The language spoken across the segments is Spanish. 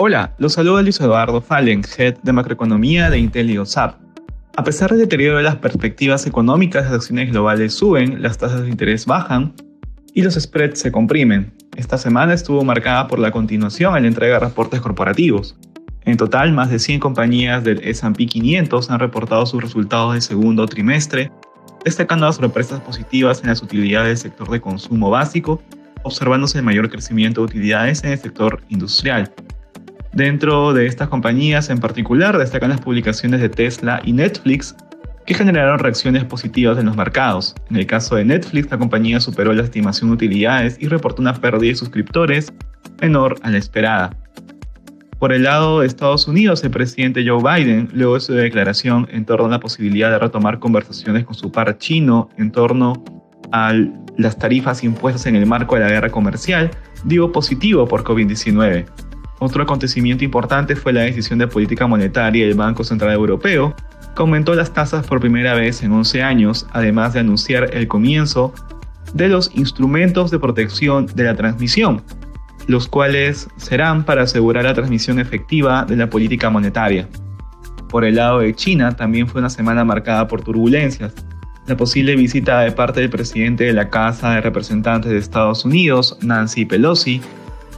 Hola, los saluda Luis Eduardo Fallen, Head de Macroeconomía de Intel y OSAP. A pesar del deterioro de las perspectivas económicas, las acciones globales suben, las tasas de interés bajan y los spreads se comprimen. Esta semana estuvo marcada por la continuación en la entrega de reportes corporativos. En total, más de 100 compañías del S&P 500 han reportado sus resultados del segundo trimestre, destacando las sorpresas positivas en las utilidades del sector de consumo básico, observándose el mayor crecimiento de utilidades en el sector industrial. Dentro de estas compañías en particular destacan las publicaciones de Tesla y Netflix, que generaron reacciones positivas en los mercados. En el caso de Netflix, la compañía superó la estimación de utilidades y reportó una pérdida de suscriptores menor a la esperada. Por el lado de Estados Unidos, el presidente Joe Biden, luego de su declaración en torno a la posibilidad de retomar conversaciones con su par chino en torno a las tarifas impuestas en el marco de la guerra comercial, dio positivo por COVID-19. Otro acontecimiento importante fue la decisión de política monetaria del Banco Central Europeo, que aumentó las tasas por primera vez en 11 años, además de anunciar el comienzo de los instrumentos de protección de la transmisión, los cuales serán para asegurar la transmisión efectiva de la política monetaria. Por el lado de China, también fue una semana marcada por turbulencias. La posible visita de parte del presidente de la Casa de Representantes de Estados Unidos, Nancy Pelosi,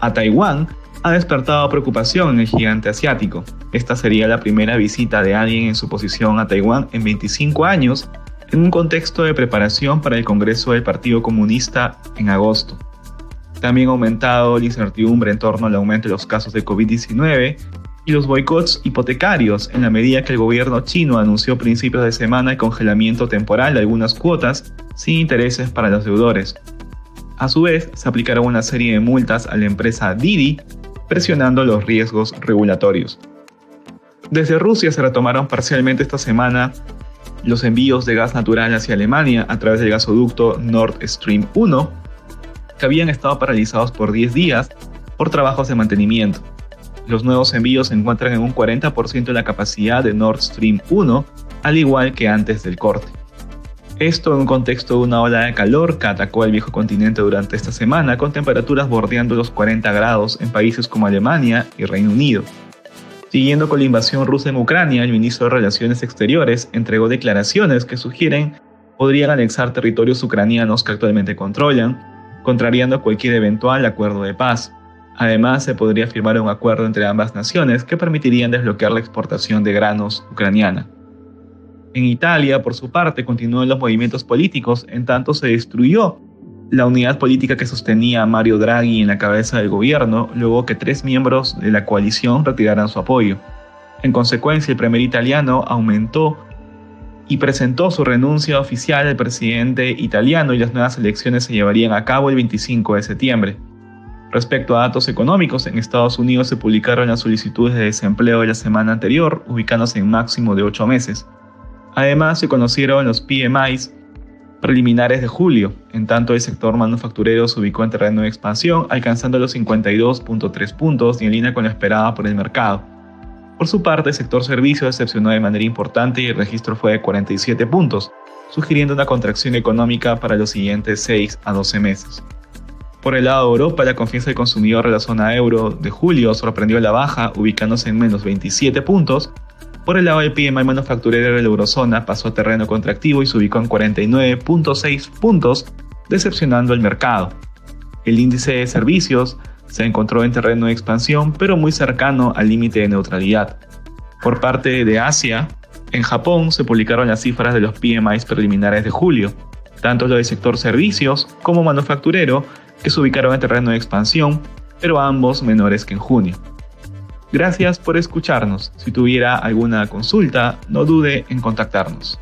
a Taiwán ha despertado preocupación en el gigante asiático. Esta sería la primera visita de alguien en su posición a Taiwán en 25 años, en un contexto de preparación para el Congreso del Partido Comunista en agosto. También ha aumentado la incertidumbre en torno al aumento de los casos de COVID-19 y los boicots hipotecarios en la medida que el gobierno chino anunció principios de semana el congelamiento temporal de algunas cuotas sin intereses para los deudores. A su vez, se aplicaron una serie de multas a la empresa Didi presionando los riesgos regulatorios. Desde Rusia se retomaron parcialmente esta semana los envíos de gas natural hacia Alemania a través del gasoducto Nord Stream 1, que habían estado paralizados por 10 días por trabajos de mantenimiento. Los nuevos envíos se encuentran en un 40% de la capacidad de Nord Stream 1, al igual que antes del corte. Esto en un contexto de una ola de calor que atacó al viejo continente durante esta semana, con temperaturas bordeando los 40 grados en países como Alemania y Reino Unido. Siguiendo con la invasión rusa en Ucrania, el ministro de Relaciones Exteriores entregó declaraciones que sugieren podrían anexar territorios ucranianos que actualmente controlan, contrariando cualquier eventual acuerdo de paz. Además, se podría firmar un acuerdo entre ambas naciones que permitirían desbloquear la exportación de granos ucraniana. En Italia, por su parte, continuó los movimientos políticos, en tanto se destruyó la unidad política que sostenía Mario Draghi en la cabeza del gobierno, luego que tres miembros de la coalición retiraran su apoyo. En consecuencia, el primer italiano aumentó y presentó su renuncia oficial al presidente italiano y las nuevas elecciones se llevarían a cabo el 25 de septiembre. Respecto a datos económicos, en Estados Unidos se publicaron las solicitudes de desempleo de la semana anterior, ubicándose en máximo de 8 meses. Además, se conocieron los PMIs preliminares de julio, en tanto el sector manufacturero se ubicó en terreno de expansión, alcanzando los 52.3 puntos y en línea con lo esperado por el mercado. Por su parte, el sector servicios decepcionó de manera importante y el registro fue de 47 puntos, sugiriendo una contracción económica para los siguientes 6 a 12 meses. Por el lado de Europa, la confianza del consumidor de la zona euro de julio sorprendió la baja, ubicándose en menos 27 puntos, por el lado del PMI manufacturero de la eurozona pasó a terreno contractivo y se ubicó en 49.6 puntos, decepcionando al mercado. El índice de servicios se encontró en terreno de expansión, pero muy cercano al límite de neutralidad. Por parte de Asia, en Japón se publicaron las cifras de los PMI preliminares de julio, tanto los del sector servicios como manufacturero, que se ubicaron en terreno de expansión, pero ambos menores que en junio. Gracias por escucharnos. Si tuviera alguna consulta, no dude en contactarnos.